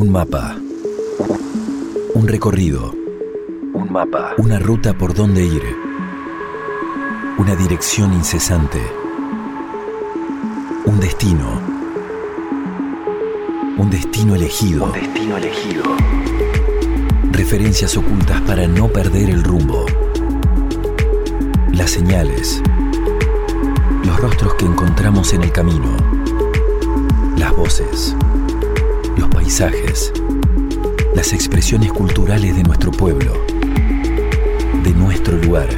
Un mapa. Un recorrido. Un mapa. Una ruta por donde ir. Una dirección incesante. Un destino. Un destino elegido. Un destino elegido. Referencias ocultas para no perder el rumbo. Las señales. Los rostros que encontramos en el camino. Las voces. Los paisajes. Las expresiones culturales de nuestro pueblo. De nuestro lugar.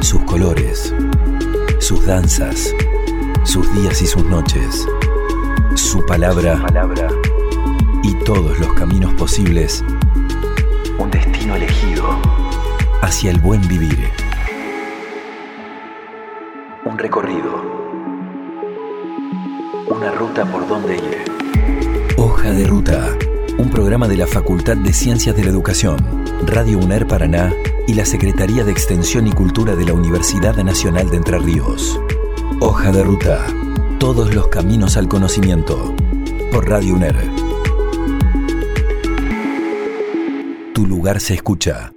Sus colores. Sus danzas. Sus días y sus noches. Su palabra. Palabra. Y todos los caminos posibles Un destino elegido. hacia el buen vivir. Un recorrido. Una ruta por donde ir. Hoja de Ruta, un programa de la Facultad de Ciencias de la Educación, Radio UNER Paraná y la Secretaría de Extensión y Cultura de la Universidad Nacional de Entre Ríos. Hoja de Ruta, todos los caminos al conocimiento, por Radio UNER. Tu lugar se escucha.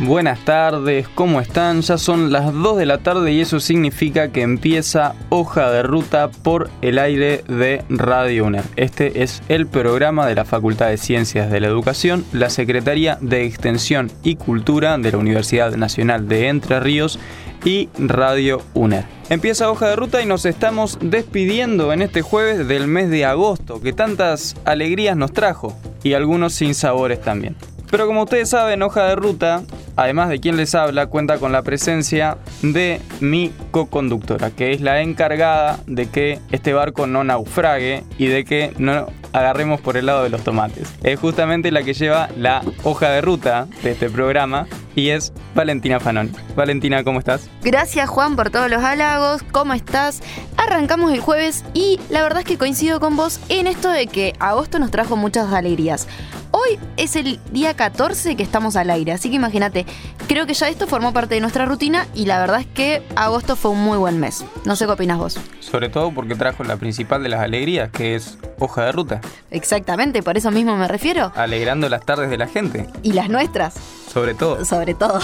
Buenas tardes, ¿cómo están? Ya son las 2 de la tarde y eso significa que empieza Hoja de Ruta por el aire de Radio UNER. Este es el programa de la Facultad de Ciencias de la Educación, la Secretaría de Extensión y Cultura de la Universidad Nacional de Entre Ríos y Radio UNER. Empieza Hoja de Ruta y nos estamos despidiendo en este jueves del mes de agosto, que tantas alegrías nos trajo y algunos sinsabores también. Pero como ustedes saben, Hoja de Ruta, además de quien les habla, cuenta con la presencia de mi co-conductora, que es la encargada de que este barco no naufrague y de que no agarremos por el lado de los tomates. Es justamente la que lleva la hoja de ruta de este programa y es Valentina Fanoni. Valentina, ¿cómo estás? Gracias Juan por todos los halagos, ¿cómo estás? Arrancamos el jueves y la verdad es que coincido con vos en esto de que agosto nos trajo muchas alegrías. Hoy es el día 14 que estamos al aire, así que imagínate, creo que ya esto formó parte de nuestra rutina y la verdad es que agosto fue un muy buen mes. No sé qué opinas vos. Sobre todo porque trajo la principal de las alegrías, que es hoja de ruta, Exactamente, por eso mismo me refiero. alegrando las tardes de la gente, Y las nuestras, sobre todo. sobre todo.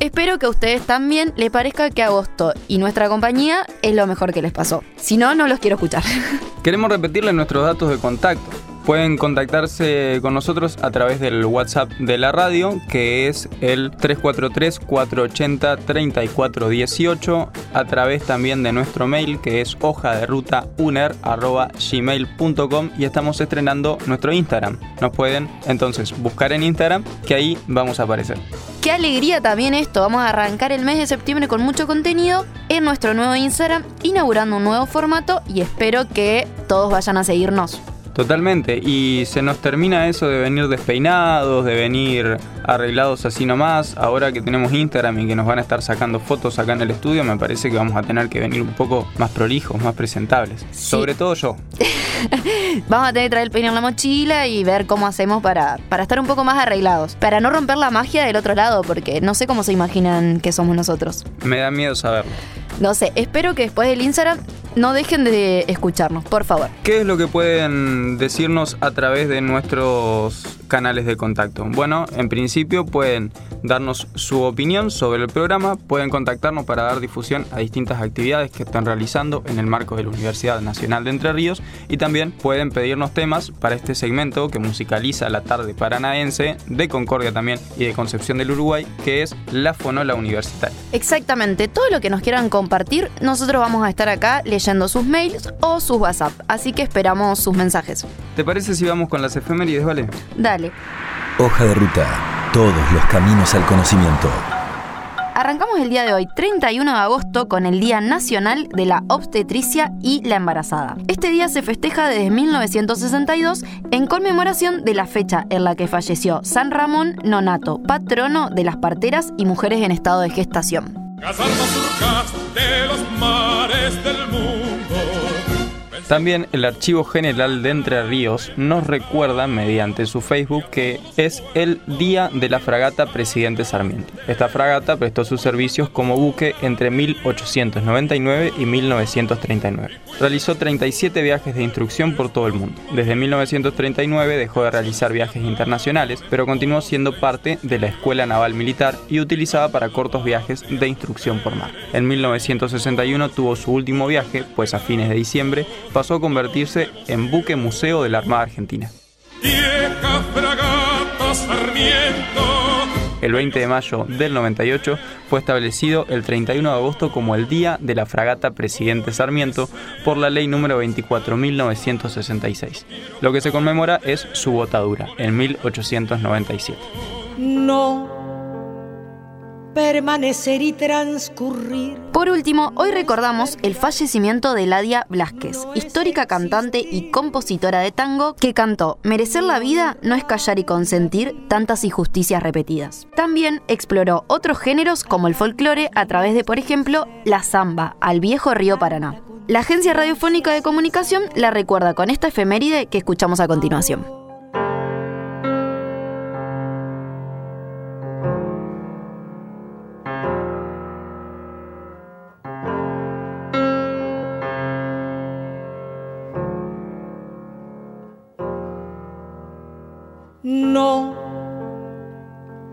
Espero que a ustedes también les parezca que agosto y nuestra compañía es lo mejor que les pasó. Si no, no los quiero escuchar. Queremos repetirles nuestros datos de contacto. Pueden contactarse con nosotros a través del WhatsApp de la radio, que es el 343-480-3418, a través también de nuestro mail, que es hoja de ruta y estamos estrenando nuestro Instagram. Nos pueden entonces buscar en Instagram, que ahí vamos a aparecer. Qué alegría también esto. Vamos a arrancar el mes de septiembre con mucho contenido en nuestro nuevo Instagram, inaugurando un nuevo formato y espero que todos vayan a seguirnos. Totalmente, y se nos termina eso de venir despeinados, de venir arreglados así nomás. Ahora que tenemos Instagram y que nos van a estar sacando fotos acá en el estudio, me parece que vamos a tener que venir un poco más prolijos, más presentables. Sí. Sobre todo yo. Vamos a tener que traer el peine en la mochila y ver cómo hacemos para, para estar un poco más arreglados. Para no romper la magia del otro lado, porque no sé cómo se imaginan que somos nosotros. Me da miedo saberlo. No sé, espero que después del Instagram no dejen de escucharnos, por favor. ¿Qué es lo que pueden decirnos a través de nuestros canales de contacto? Bueno, en principio pueden darnos su opinión sobre el programa, pueden contactarnos para dar difusión a distintas actividades que están realizando en el marco de la Universidad Nacional de Entre Ríos y también pueden pedirnos temas para este segmento que musicaliza la tarde paranaense de Concordia también y de Concepción del Uruguay, que es la Fonola Universitaria. Exactamente, todo lo que nos quieran compartir, nosotros vamos a estar acá leyendo sus mails o sus WhatsApp, así que esperamos sus mensajes. ¿Te parece si vamos con las efemérides, vale? Dale. Hoja de Ruta, todos los caminos al conocimiento. Arrancamos el día de hoy, 31 de agosto, con el Día Nacional de la Obstetricia y la Embarazada. Este día se festeja desde 1962 en conmemoración de la fecha en la que falleció San Ramón Nonato, patrono de las parteras y mujeres en estado de gestación. Las almas surcas de los mares del mundo También el Archivo General de Entre Ríos nos recuerda mediante su Facebook que es el Día de la Fragata Presidente Sarmiento. Esta fragata prestó sus servicios como buque entre 1899 y 1939. Realizó 37 viajes de instrucción por todo el mundo. Desde 1939 dejó de realizar viajes internacionales, pero continuó siendo parte de la Escuela Naval Militar y utilizaba para cortos viajes de instrucción por mar. En 1961 tuvo su último viaje, pues a fines de diciembre pasó a convertirse en buque museo de la Armada Argentina. El 20 de mayo del 98 fue establecido el 31 de agosto como el Día de la Fragata Presidente Sarmiento por la ley número 24.966. Lo que se conmemora es su botadura en 1897. No permanecer y transcurrir. Por último, hoy recordamos el fallecimiento de Ladia Blasquez, histórica cantante y compositora de tango que cantó Merecer la vida no es callar y consentir tantas injusticias repetidas. También exploró otros géneros como el folclore a través de, por ejemplo, la samba al viejo río Paraná. La Agencia Radiofónica de Comunicación la recuerda con esta efeméride que escuchamos a continuación.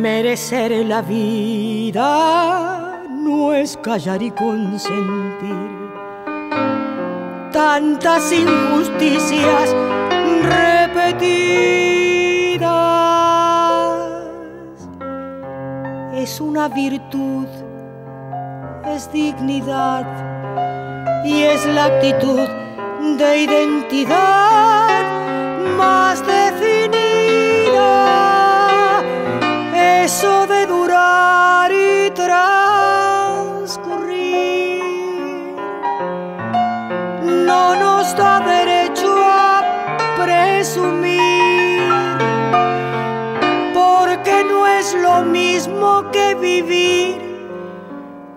Merecer la vida no es callar y consentir tantas injusticias repetidas. Es una virtud, es dignidad y es la actitud de identidad más definida mismo que vivir,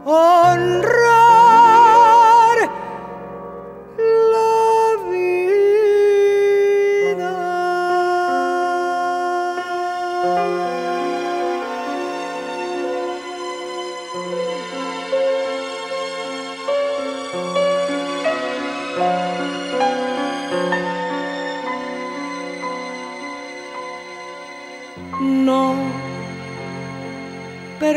honrar.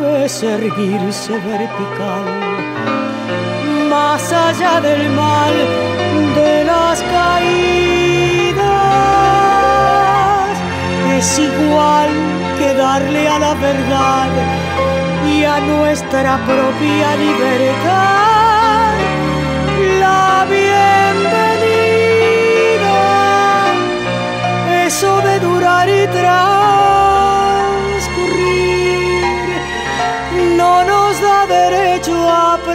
es erguirse vertical, más allá del mal de las caídas. Es igual que darle a la verdad y a nuestra propia libertad la bienvenida. Eso de durar y traer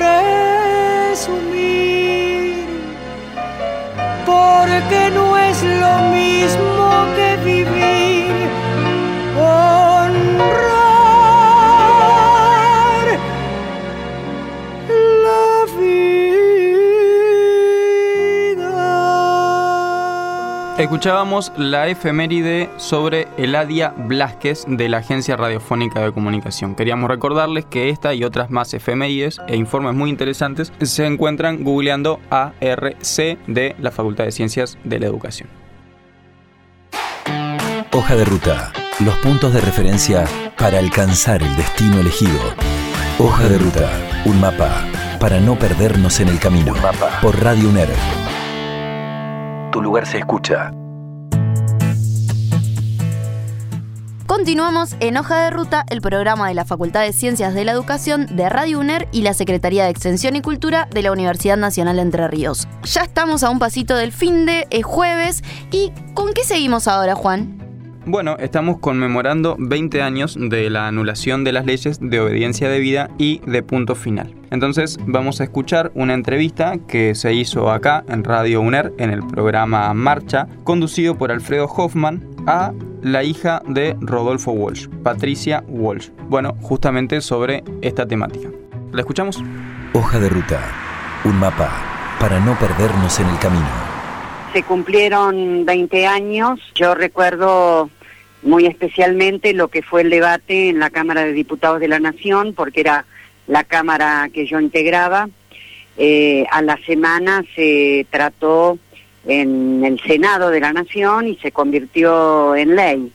a Escuchábamos la efeméride sobre Eladia Blasquez de la Agencia Radiofónica de Comunicación. Queríamos recordarles que esta y otras más efemérides e informes muy interesantes se encuentran googleando ARC de la Facultad de Ciencias de la Educación. Hoja de ruta. Los puntos de referencia para alcanzar el destino elegido. Hoja de ruta. Un mapa para no perdernos en el camino. Por Radio UNER. Tu lugar se escucha. Continuamos en Hoja de Ruta, el programa de la Facultad de Ciencias de la Educación de Radio UNER y la Secretaría de Extensión y Cultura de la Universidad Nacional de Entre Ríos. Ya estamos a un pasito del fin de, es jueves, ¿y con qué seguimos ahora, Juan? Bueno, estamos conmemorando 20 años de la anulación de las leyes de obediencia debida y de punto final. Entonces vamos a escuchar una entrevista que se hizo acá en Radio UNER en el programa Marcha, conducido por Alfredo Hoffman a la hija de Rodolfo Walsh, Patricia Walsh. Bueno, justamente sobre esta temática. ¿La escuchamos? Hoja de ruta. Un mapa para no perdernos en el camino. Se cumplieron 20 años. Yo recuerdo muy especialmente lo que fue el debate en la Cámara de Diputados de la Nación, porque era la Cámara que yo integraba. Eh, a la semana se trató en el Senado de la Nación y se convirtió en ley.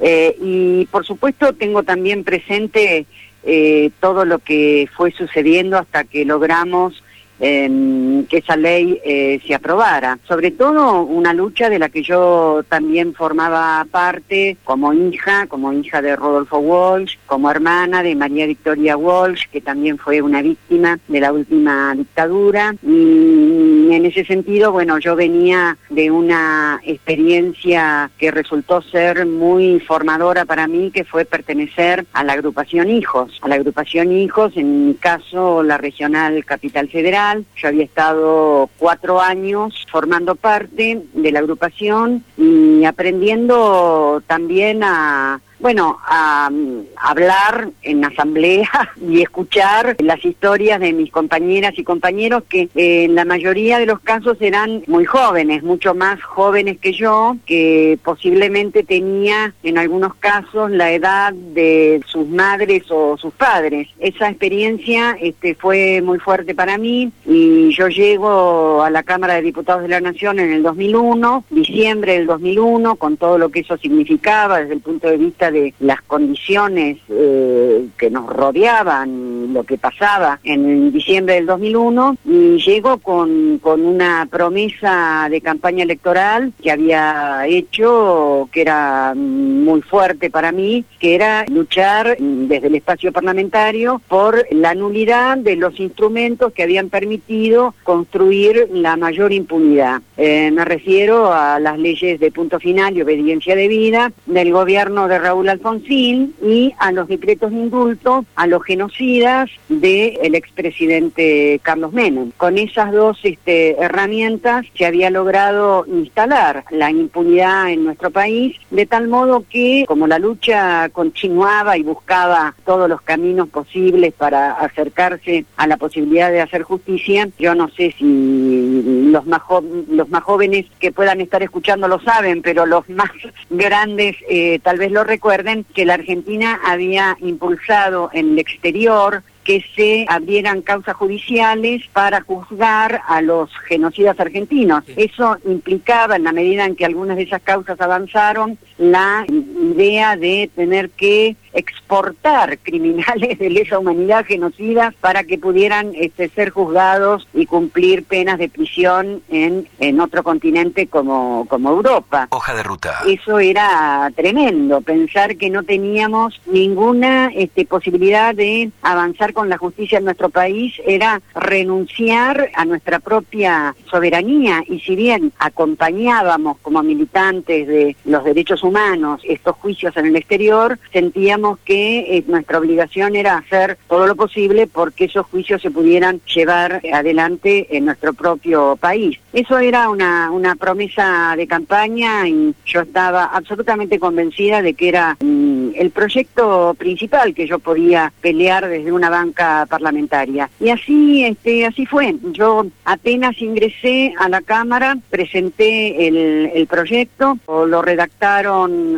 Eh, y por supuesto tengo también presente eh, todo lo que fue sucediendo hasta que logramos que esa ley eh, se aprobara. Sobre todo una lucha de la que yo también formaba parte como hija, como hija de Rodolfo Walsh, como hermana de María Victoria Walsh, que también fue una víctima de la última dictadura. Y en ese sentido, bueno, yo venía de una experiencia que resultó ser muy formadora para mí, que fue pertenecer a la agrupación Hijos. A la agrupación Hijos, en mi caso, la regional Capital Federal, yo había estado cuatro años formando parte de la agrupación y aprendiendo también a bueno, a, hablar en asamblea y escuchar las historias de mis compañeras y compañeros que eh, en la mayoría de los casos eran muy jóvenes, mucho más jóvenes que yo, que posiblemente tenía en algunos casos la edad de sus madres o sus padres. Esa experiencia este, fue muy fuerte para mí y yo llego a la Cámara de Diputados de la Nación en el 2001, diciembre del 2001, con todo lo que eso significaba desde el punto de vista las condiciones eh, que nos rodeaban, lo que pasaba en diciembre del 2001, y llegó con, con una promesa de campaña electoral que había hecho, que era muy fuerte para mí, que era luchar desde el espacio parlamentario por la nulidad de los instrumentos que habían permitido construir la mayor impunidad. Eh, me refiero a las leyes de punto final y obediencia de vida del gobierno de Raúl Alfonsín y a los decretos de indulto a los genocidas del expresidente Carlos Menem. Con esas dos este, herramientas se había logrado instalar la impunidad en nuestro país, de tal modo que como la lucha continuaba y buscaba todos los caminos posibles para acercarse a la posibilidad de hacer justicia, yo no sé si los más, los más jóvenes que puedan estar escuchando lo saben, pero los más grandes eh, tal vez lo recuerden, que la Argentina había impulsado en el exterior que se abrieran causas judiciales para juzgar a los genocidas argentinos. Eso implicaba, en la medida en que algunas de esas causas avanzaron, la idea de tener que exportar criminales de lesa humanidad genocidas para que pudieran este, ser juzgados y cumplir penas de prisión en, en otro continente como, como Europa. Hoja de ruta. Eso era tremendo, pensar que no teníamos ninguna este, posibilidad de avanzar con la justicia en nuestro país era renunciar a nuestra propia soberanía y si bien acompañábamos como militantes de los derechos humanos estos juicios en el exterior, sentíamos que eh, nuestra obligación era hacer todo lo posible porque esos juicios se pudieran llevar adelante en nuestro propio país. Eso era una, una promesa de campaña y yo estaba absolutamente convencida de que era mm, el proyecto principal que yo podía pelear desde una banca parlamentaria. Y así, este, así fue. Yo apenas ingresé a la Cámara, presenté el, el proyecto, lo redactaron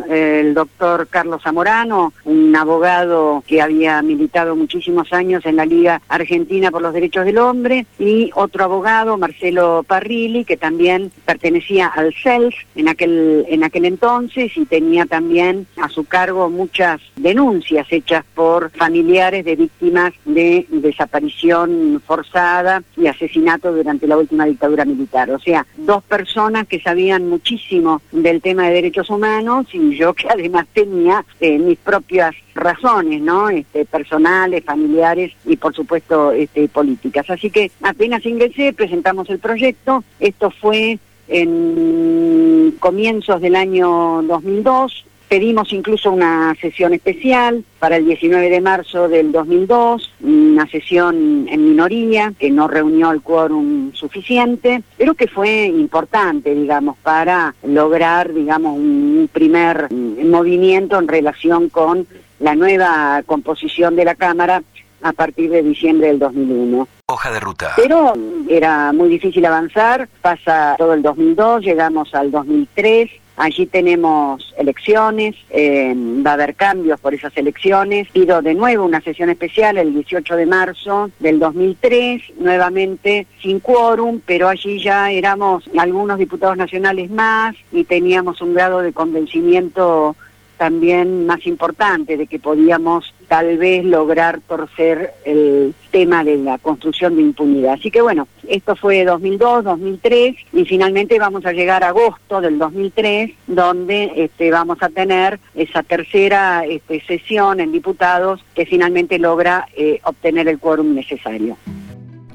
el doctor Carlos Zamorano, un abogado que había militado muchísimos años en la Liga Argentina por los Derechos del Hombre, y otro abogado, Marcelo Parrilli, que también pertenecía al CELS en aquel, en aquel entonces y tenía también a su cargo muchas denuncias hechas por familiares de víctimas de desaparición forzada y asesinato durante la última dictadura militar. O sea, dos personas que sabían muchísimo del tema de derechos humanos y yo que además tenía eh, mis propias razones, ¿no? Este, personales, familiares y por supuesto este, políticas. Así que apenas ingresé, presentamos el proyecto. Esto fue en comienzos del año 2002. Pedimos incluso una sesión especial para el 19 de marzo del 2002, una sesión en minoría que no reunió el quórum suficiente, pero que fue importante, digamos, para lograr, digamos, un primer movimiento en relación con la nueva composición de la Cámara a partir de diciembre del 2001. Hoja de ruta. Pero era muy difícil avanzar, pasa todo el 2002, llegamos al 2003, allí tenemos elecciones, eh, va a haber cambios por esas elecciones, pido de nuevo una sesión especial el 18 de marzo del 2003, nuevamente sin quórum, pero allí ya éramos algunos diputados nacionales más y teníamos un grado de convencimiento también más importante de que podíamos tal vez lograr torcer el tema de la construcción de impunidad. Así que bueno, esto fue 2002, 2003 y finalmente vamos a llegar a agosto del 2003 donde este, vamos a tener esa tercera este, sesión en diputados que finalmente logra eh, obtener el quórum necesario.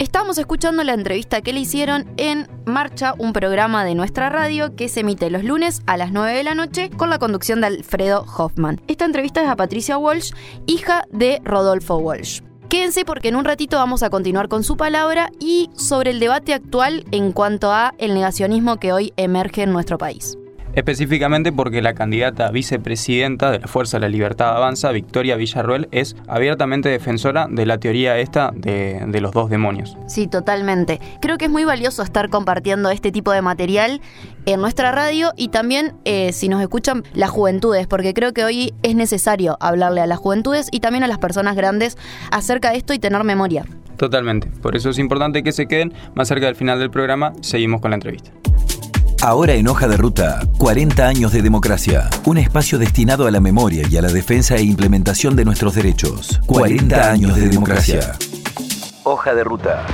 Estamos escuchando la entrevista que le hicieron en Marcha, un programa de nuestra radio que se emite los lunes a las 9 de la noche con la conducción de Alfredo Hoffman. Esta entrevista es a Patricia Walsh, hija de Rodolfo Walsh. Quédense porque en un ratito vamos a continuar con su palabra y sobre el debate actual en cuanto a el negacionismo que hoy emerge en nuestro país específicamente porque la candidata vicepresidenta de la Fuerza de la Libertad Avanza, Victoria Villarruel, es abiertamente defensora de la teoría esta de, los dos demonios. Sí, totalmente. Creo que es muy valioso estar compartiendo este tipo de material en nuestra radio y también eh, si nos escuchan las juventudes, porque creo que hoy es necesario hablarle a las juventudes y también a las personas grandes acerca de esto y tener memoria. Totalmente. Por eso es importante que se queden más cerca del final del programa. Seguimos con la entrevista. Ahora en Hoja de Ruta, 40 años de democracia. Un espacio destinado a la memoria y a la defensa e implementación de nuestros derechos. 40 años de democracia. Hoja de Ruta.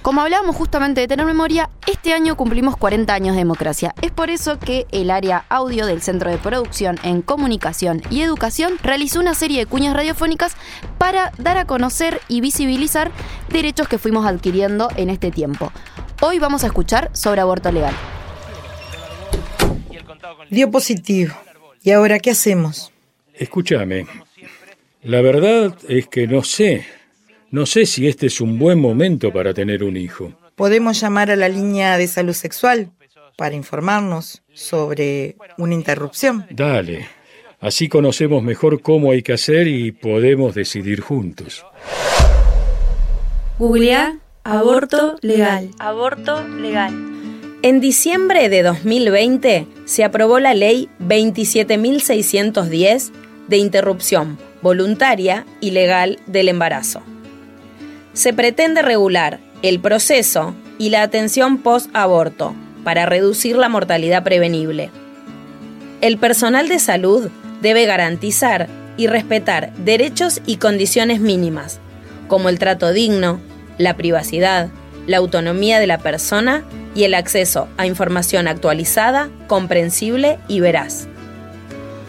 Como hablábamos justamente de tener memoria, este año cumplimos 40 años de democracia. Es por eso que el área audio del Centro de Producción en Comunicación y Educación realizó una serie de cuñas radiofónicas para dar a conocer y visibilizar derechos que fuimos adquiriendo en este tiempo. Hoy vamos a escuchar sobre aborto legal. Dio positivo. ¿Y ahora qué hacemos? Escúchame. La verdad es que no sé. No sé si este es un buen momento para tener un hijo. Podemos llamar a la línea de salud sexual para informarnos sobre una interrupción. Dale. Así conocemos mejor cómo hay que hacer y podemos decidir juntos. Googlea aborto legal. Aborto legal. En diciembre de 2020 se aprobó la ley 27.610 de interrupción voluntaria y legal del embarazo. Se pretende regular el proceso y la atención post-aborto para reducir la mortalidad prevenible. El personal de salud debe garantizar y respetar derechos y condiciones mínimas, como el trato digno, la privacidad, la autonomía de la persona y el acceso a información actualizada, comprensible y veraz.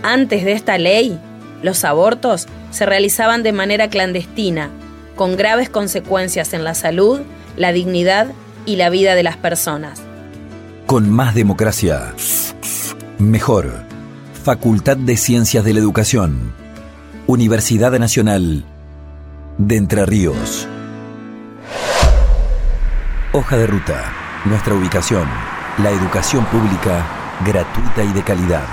Antes de esta ley, los abortos se realizaban de manera clandestina, con graves consecuencias en la salud, la dignidad y la vida de las personas. Con más democracia. Mejor. Facultad de Ciencias de la Educación. Universidad Nacional de Entre Ríos. Hoja de ruta. Nuestra ubicación. La educación pública gratuita y de calidad.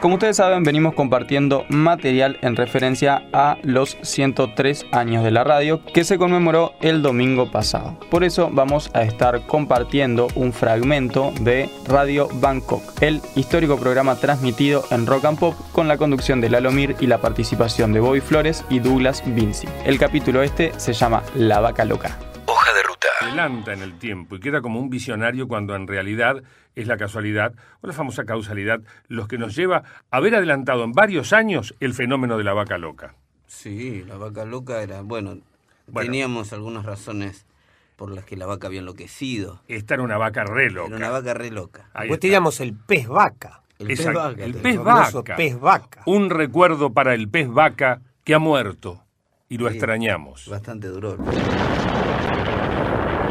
Como ustedes saben, venimos compartiendo material en referencia a los 103 años de la radio que se conmemoró el domingo pasado. Por eso vamos a estar compartiendo un fragmento de Radio Bangkok, el histórico programa transmitido en Rock and Pop con la conducción de Lalomir y la participación de Bobby Flores y Douglas Vinci. El capítulo este se llama La Vaca Loca. Adelanta en el tiempo y queda como un visionario cuando en realidad es la casualidad o la famosa causalidad los que nos lleva a haber adelantado en varios años el fenómeno de la vaca loca. Sí, la vaca loca era, bueno, Bueno. teníamos algunas razones por las que la vaca había enloquecido. Esta era una vaca re loca. Era una vaca re loca. Ahí Después teníamos el pez vaca. El pez vaca. el pez vaca. pez vaca. Un recuerdo para el pez vaca que ha muerto y lo Sí. extrañamos. Bastante duró.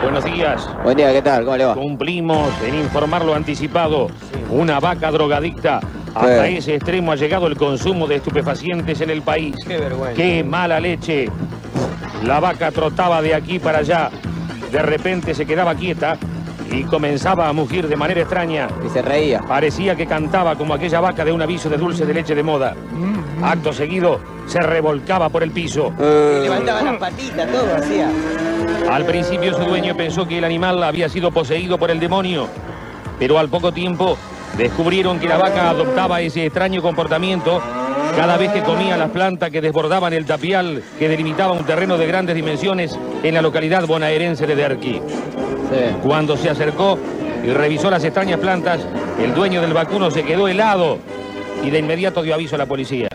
Buenos días. Buen día, ¿qué tal? ¿Cómo le va? Cumplimos en informar lo anticipado. Una vaca drogadicta. Hasta Sí. ese extremo ha llegado el consumo de estupefacientes en el país. Qué vergüenza. ¡Qué mala leche! La vaca trotaba de aquí para allá. De repente se quedaba quieta y comenzaba a mugir de manera extraña. Y se reía. Parecía que cantaba como aquella vaca de un aviso de dulce de leche de moda. Acto seguido, se revolcaba por el piso. Levantaba las patitas, todo hacía. Al principio su dueño pensó que el animal había sido poseído por el demonio, pero al poco tiempo descubrieron que la vaca adoptaba ese extraño comportamiento cada vez que comía las plantas que desbordaban el tapial que delimitaba un terreno de grandes dimensiones en la localidad bonaerense de Derqui. Sí. Cuando se acercó y revisó las extrañas plantas, el dueño del vacuno se quedó helado y de inmediato dio aviso a la policía.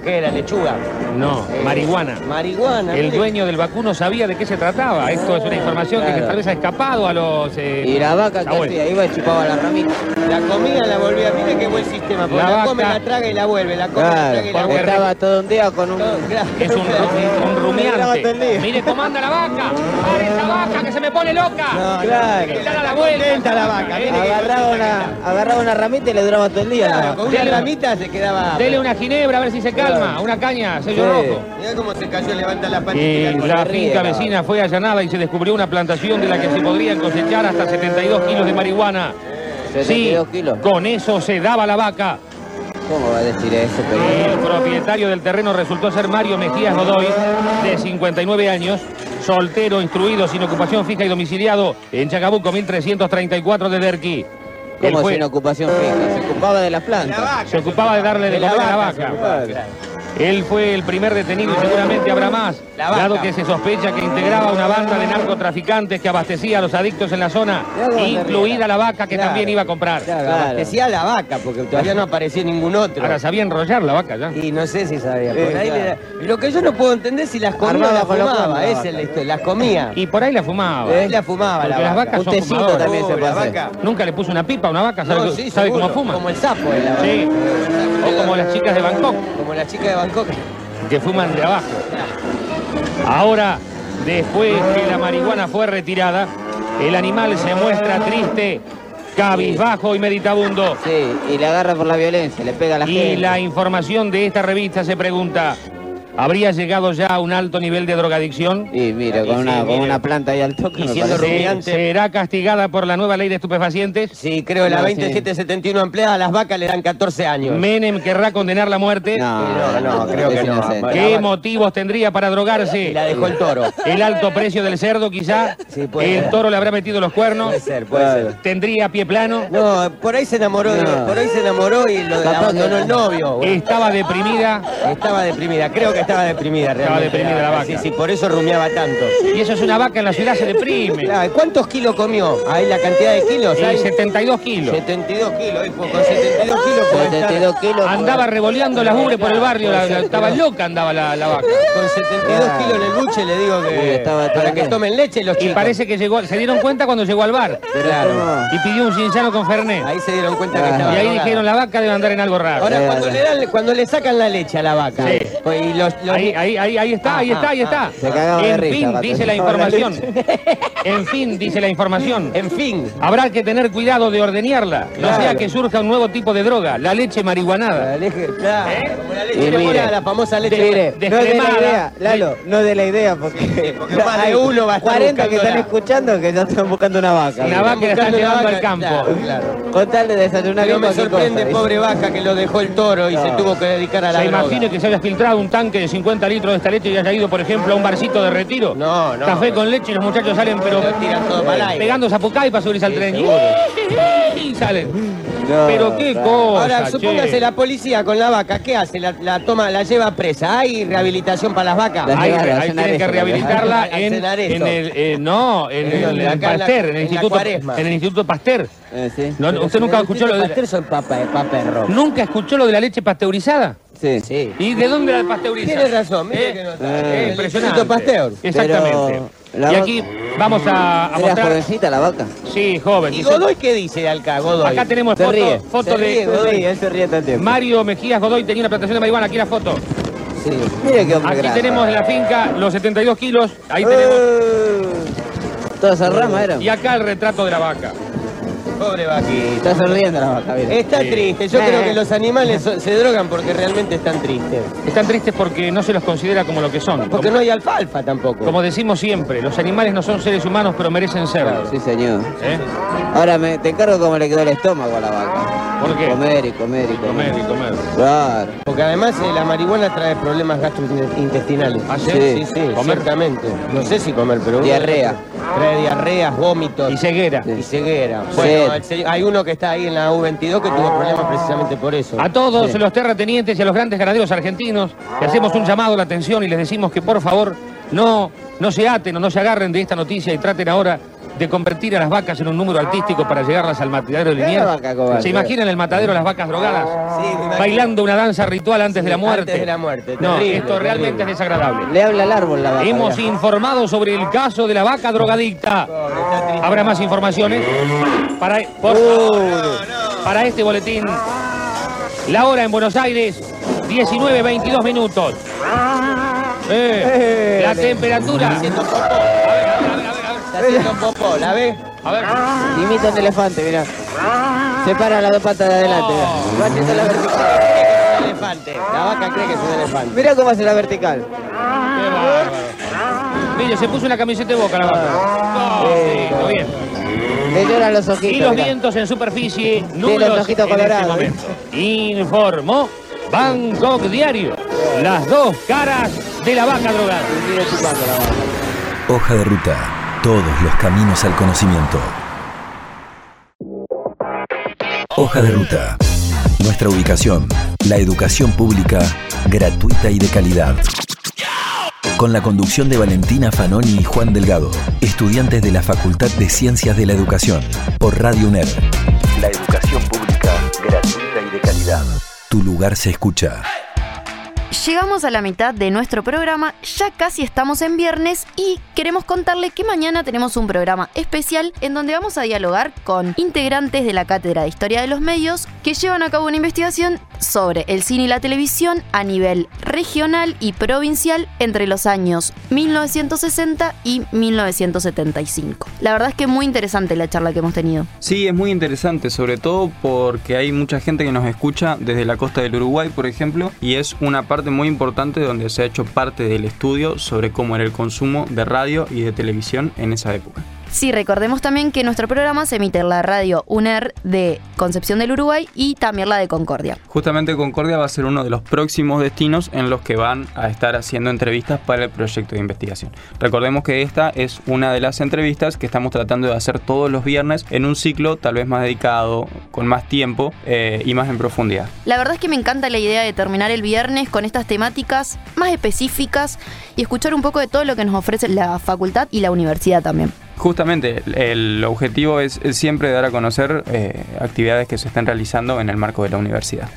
Mm, ¿Qué era? ¿Lechuga? No, Eh, marihuana. Marihuana. El mire. dueño del vacuno sabía de qué se trataba. Esto es una información que tal vez ha escapado a los... eh, Y la vaca que hacía, iba y chupaba la ramita. La comida la volvía. Mire qué buen sistema. Porque La la, vaca- come, la traga y la vuelve. La come, la Claro, traga y la vuelve. estaba todo un día con un... Todo, claro. Es un, un rumiante. Mire cómo anda la vaca. ¡Pare esa vaca que se me pone loca! No, Claro. Que la vuelta. La vaca. Agarraba una, agarraba una ramita y le duraba todo el día. la con una ramita se quedaba. Dele una ginebra a ver si se calma. Una caña, sello Sí. rojo. Mirá cómo se cayó, levanta la patita. Y la finca vecina fue allanada y se descubrió una plantación de la que se podrían cosechar hasta 72 kilos de marihuana. Sí, 72 kilos. con eso se daba la vaca. ¿Cómo va a decir eso, El propietario del terreno resultó ser Mario Mejías Godoy, de 59 años, soltero, instruido, sin ocupación fija y domiciliado en Chacabuco 1334 de Derqui. ¿Cómo sin ocupación fija? Se ocupaba de las La plantas. vaca. se ocupaba de darle de De la comer a la vaca Él fue el primer detenido y seguramente habrá más, dado que se sospecha que integraba una banda de narcotraficantes que abastecía a los adictos en la zona, incluida la vaca que Claro. también iba a comprar. Claro, Claro. abastecía a la vaca porque todavía no aparecía ningún otro. Ahora sabía enrollar la vaca ya. Y no sé si sabía. por Sí, ahí claro. le da- Lo que yo no puedo entender es si las comía o las fumaba. Esa es la historia. Las comía. Y por ahí la fumaba. Él la fumaba Porque la las vaca. vacas son fumadoras. también se puede la hacer. vaca. Nunca le puso una pipa a una vaca, ¿sabe, No, sí, sabe cómo fuma? Como el sapo de la vaca. Sí. O como las chicas de Bangkok, Como la chica de Bangkok. Que fuman de abajo. Ahora, después que la marihuana fue retirada, el animal se muestra triste, cabizbajo y meditabundo. Sí, y le agarra por la violencia, le pega a la Y gente. la información de esta revista se pregunta, ¿habría llegado ya a un alto nivel de drogadicción? Y mira, con, Y una, sí, con mire. una planta ahí al toque. Y me siendo parece. rumiante. ¿Será castigada por la nueva ley de estupefacientes? Sí, creo que la No, sí. 2771 empleada a las vacas le dan 14 años. ¿Menem querrá condenar la muerte? No, no, no, creo que no. ¿Qué vaca- motivos tendría para drogarse? Y la dejó el toro. ¿El alto precio del cerdo quizá? Sí, puede ¿El ser. toro le habrá metido los cuernos? Puede ser, puede ser. ¿Tendría pie plano? No, por ahí se enamoró, de- No. por ahí se enamoró y lo abandonó el novio. Bueno, ¿Estaba deprimida? Estaba deprimida, creo que estaba deprimida Estaba deprimida la vaca. Sí, sí, por eso rumiaba tanto. Y eso es una vaca en la ciudad, se deprime. Claro, ¿Cuántos kilos comió? Ahí la cantidad de kilos. Y ahí. 72 kilos. 72 kilos, hijo, con 72 kilos estar- 72 kilos. Andaba revoleando las ubres por el barrio, la- la- estaba loca andaba la, la vaca. Con 72 Claro. kilos en el buche le digo Sí, que estaba para que tomen leche los Y chicos. parece que llegó, se dieron cuenta cuando llegó al bar. Claro. Y pidió un cinciano con Fernet. Ahí se dieron cuenta que Ah. estaba Y ahí dijeron, la vaca debe andar en algo raro. Ahora, cuando le, dan, cuando le sacan la leche a la vaca Sí. pues, y lo los- los- Ahí, ahí, ahí, ahí está, ahí Ah, está, ahí ah, está. ah. Se cagaba de en risa, fin, dice la información. En fin, dice la información. En fin. Habrá que tener cuidado de ordeñarla. No sea que surja un nuevo tipo de droga, la leche marihuanada. La leche, claro, como la Y leche mire. la, la famosa leche De- mire, No de la descremada. idea, Lalo, no de la idea, porque, porque más de uno va a estar 40 que están escuchando que ya están buscando una vaca. Una vaca que la están llevando vaca, al campo. claro. Con tal de desayunar bien me sorprende, cosa, pobre vaca, que lo dejó el toro y se tuvo que dedicar a la ¿Se droga. imagina que se haya filtrado un tanque de 50 litros de esta leche y haya ido, por ejemplo, a un barcito de retiro? No, no. Café con leche y los muchachos salen, pero pegando zapucay para subirse al tren. Y salen. No, pero qué claro. cosa. Ahora, supóngase che. la policía con la vaca, ¿qué hace? La, la toma, la lleva presa. ¿Hay rehabilitación para las vacas? La Ahí, llevar a ahí cenar tienen que rehabilitarla en, el eh, no en ¿En el, en en la- Pasteur, en el instituto en el instituto Pasteur. Eh, sí. No, no, usted nunca escuchó lo de son papa, pa perro. nunca escuchó lo de la leche pasteurizada. Sí. Sí. ¿Y de dónde la pasteuriza? Tiene razón, mire ¿Eh? que no está. Eh, Impresionante. Pasteur. Exactamente. Pero y aquí vamos a, a ¿Era mostrar. jovencita la vaca? Sí, joven. ¿Y dice- Godoy qué dice, Alca? Godoy. Acá tenemos Se foto, ríe. foto se de ríe, Godoy. él se ríe todo el tiempo. Mario Mejías Godoy tenía una plantación de marihuana. Aquí la foto. Sí. Mire qué hombre Aquí tenemos en la finca los 72 kilos. Ahí tenemos. Eh, Toda esa rama era. Y acá el retrato de la vaca. Pobre vaquita. Está sonriendo la vaca, mire. Está Sí. triste. Yo Eh. creo que los animales so- se drogan porque realmente están tristes. Están tristes porque no se los considera como lo que son. Porque como, no hay alfalfa tampoco. como decimos siempre, los animales no son seres humanos, pero merecen serlo. Sí, señor. ¿Eh? Ahora me, te encargo cómo le quedó el estómago a la vaca. ¿Por qué? Comer y comer y comer. Comer y comer. Claro. Porque además eh, la marihuana trae problemas gastrointestinales. ¿Ah, sí? Sí, sí, ¿Comer? ciertamente. No sé si comer, pero... uno- Diarrea. Trae diarreas, vómitos. Y ceguera. Y ceguera. Sí. Bueno, el se- hay uno que está ahí en la U22 que tuvo problemas precisamente por eso. A todos Sí. los terratenientes y a los grandes ganaderos argentinos, le hacemos un llamado a la atención y les decimos que por favor no, no se aten o no se agarren de esta noticia y traten ahora de convertir a las vacas en un número artístico para llegarlas al matadero cobarde. ¿Se imaginan el matadero las vacas drogadas? Sí, imagino. Bailando una danza ritual antes Sí, de la muerte. antes de la muerte, No, terrible, esto realmente es desagradable. Le habla al árbol la vaca. Hemos informado sobre el caso de la vaca drogadicta. Pobre. Habrá más informaciones para, por para este boletín. La hora en Buenos Aires, 19.22 minutos. Eh, la temperatura. Está haciendo popó, ¿la ve? A ver. Imita un elefante, mira. Separa las dos patas de adelante. Va haciendo la vertical. Cree que es un elefante. La vaca cree que es un elefante. Mira cómo hace la vertical. Qué bárbaro. Mire, se puso una camiseta de boca la vaca. No, sí, bien. Le lloran los ojitos. Y los mira. vientos en superficie los nulos ojitos en este colorados. momento. Informó Bangkok Diario. Las dos caras de la vaca drogada. Hoja de ruta. Todos los caminos al conocimiento. Hoja de ruta. Nuestra ubicación. La educación pública gratuita y de calidad. Con la conducción de Valentina Fanoni y Juan Delgado, estudiantes de la Facultad de Ciencias de la Educación, por Radio UNER. La educación pública gratuita y de calidad. Tu lugar se escucha. Llegamos a la mitad de nuestro programa, ya casi estamos en viernes y queremos contarle que mañana tenemos un programa especial en donde vamos a dialogar con integrantes de la Cátedra de Historia de los Medios que llevan a cabo una investigación sobre el cine y la televisión a nivel regional y provincial entre los años 1960 y 1975. La verdad es que muy interesante la charla que hemos tenido. Sí, es muy interesante, sobre todo porque hay mucha gente que nos escucha desde la costa del Uruguay, por ejemplo, y es una parte muy importante donde se ha hecho parte del estudio sobre cómo era el consumo de radio y de televisión en esa época. Sí, recordemos también que nuestro programa se emite en la radio UNER de Concepción del Uruguay y también la de Concordia. Justamente Concordia va a ser uno de los próximos destinos en los que van a estar haciendo entrevistas para el proyecto de investigación. Recordemos que esta es una de las entrevistas que estamos tratando de hacer todos los viernes en un ciclo tal vez más dedicado, con más tiempo eh, y más en profundidad. La verdad es que me encanta la idea de terminar el viernes con estas temáticas más específicas y escuchar un poco de todo lo que nos ofrece la facultad y la universidad también. Justamente, el, objetivo es, siempre dar a conocer eh, actividades que se están realizando en el marco de la universidad.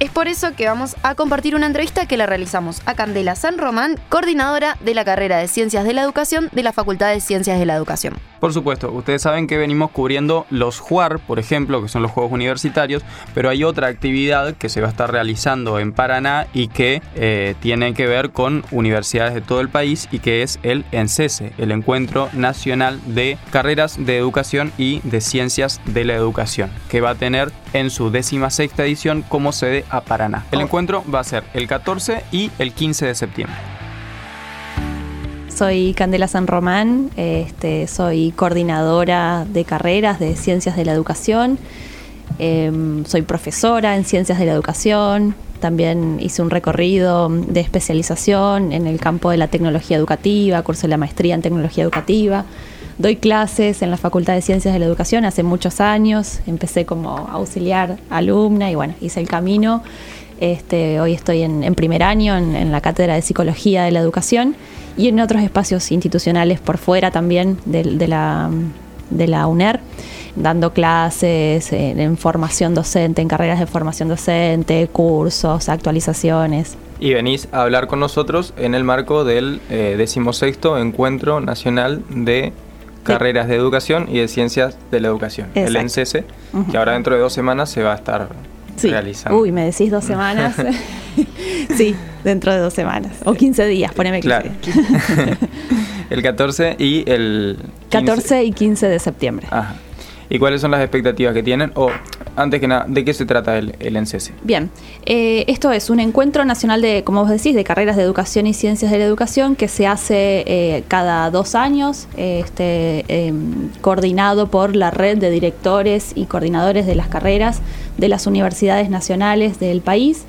Es por eso que vamos a compartir una entrevista que la realizamos a Candela San Román, coordinadora de la carrera de Ciencias de la Educación de la Facultad de Ciencias de la Educación. Por supuesto, ustedes saben que venimos cubriendo los JUAR, por ejemplo, que son los Juegos Universitarios, pero hay otra actividad que se va a estar realizando en Paraná y que eh, tiene que ver con universidades de todo el país y que es el ENCESE, el Encuentro Nacional de Carreras de Educación y de Ciencias de la Educación, que va a tener en su décima sexta edición como sede a Paraná. El encuentro va a ser el 14 y el 15 de septiembre. Soy Candela San Román, este, soy coordinadora de carreras de Ciencias de la Educación, em, soy profesora en Ciencias de la Educación, también hice un recorrido de especialización en el campo de la tecnología educativa, cursé la maestría en tecnología educativa, doy clases en la Facultad de Ciencias de la Educación hace muchos años, empecé como auxiliar alumna y bueno, hice el camino. Este, hoy estoy en, primer año en la Cátedra de Psicología de la Educación y en otros espacios institucionales por fuera también de, la, de la UNER, dando clases en, formación docente, en carreras de formación docente, cursos, actualizaciones. Y venís a hablar con nosotros en el marco del eh, decimosexto Encuentro Nacional de Carreras de Educación y de Ciencias de la Educación, el ENCESE, que ahora dentro de dos semanas se va a estar realizando. Uy, me decís dos semanas. sí, dentro de dos semanas. O 15 días, poneme que claro. el 14 y el 14 y 15 de septiembre. Ajá. ¿Y cuáles son las expectativas que tienen? O, antes que nada, ¿de qué se trata el, el? Bien, eh, esto es un encuentro nacional de, como vos decís, de carreras de educación y ciencias de la educación que se hace eh, cada dos años, este, em, coordinado por la red de directores y coordinadores de las carreras de las universidades nacionales del país.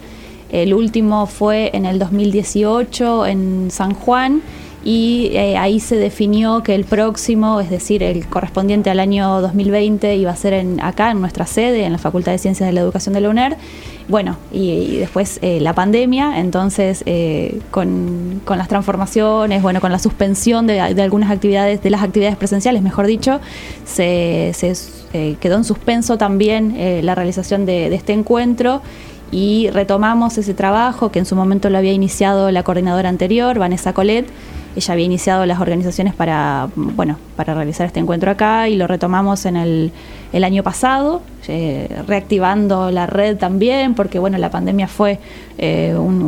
El último fue en el 2018 en San Juan y eh, ahí se definió que el próximo, es decir, el correspondiente al año 2020, iba a ser en, acá, en nuestra sede, en la Facultad de Ciencias de la Educación de la UNER. Bueno, y, después eh, la pandemia, entonces eh, con, las transformaciones, bueno, con la suspensión de, algunas actividades, de las actividades presenciales, mejor dicho, se, quedó en suspenso también la realización de, de este encuentro y retomamos ese trabajo que en su momento lo había iniciado la coordinadora anterior, Vanessa Colet, ella había iniciado las organizaciones para, bueno, para realizar este encuentro acá y lo retomamos en el, el año pasado, eh, reactivando la red también, porque bueno, la pandemia fue eh, un,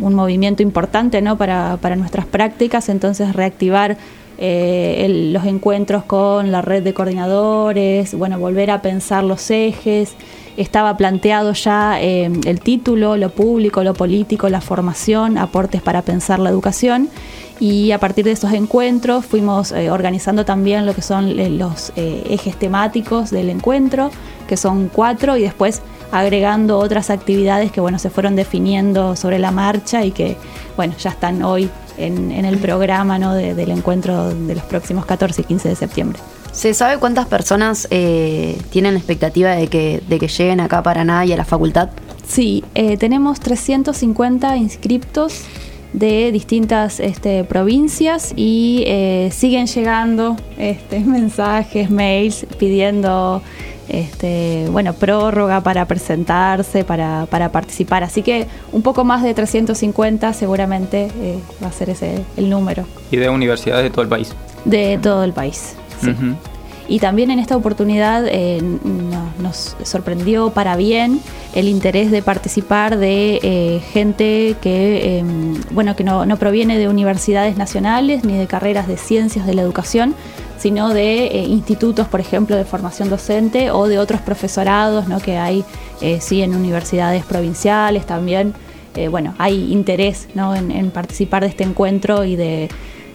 un, movimiento importante ¿no? para, para nuestras prácticas, entonces reactivar eh, los encuentros con la red de coordinadores, bueno, volver a pensar los ejes. Estaba planteado ya el título, lo público, lo político, la formación, aportes para pensar la educación y a partir de esos encuentros fuimos eh, organizando también lo que son eh, los eh, ejes temáticos del encuentro, que son cuatro, y después agregando otras actividades que bueno se fueron definiendo sobre la marcha y que bueno ya están hoy en, el programa ¿no? del encuentro de los próximos 14 y 15 de septiembre. ¿Se sabe cuántas personas tienen expectativa de que, de que lleguen acá a Paraná y a la facultad? Sí, tenemos 350 inscriptos de distintas este, provincias y eh, siguen llegando este, mensajes, mails pidiendo este, bueno, prórroga para presentarse, para, participar. Así que un poco más de 350 seguramente eh, va a ser ese el número. ¿Y de universidades de todo el país? De todo el país. Sí. Y también en esta oportunidad eh, nos sorprendió para bien el interés de participar de eh, gente que, em, bueno, que no, proviene de universidades nacionales ni de carreras de ciencias de la educación, sino de eh, institutos, por ejemplo, de formación docente o de otros profesorados ¿no? que hay sí en universidades provinciales también. bueno, hay interés ¿no? en participar de este encuentro y de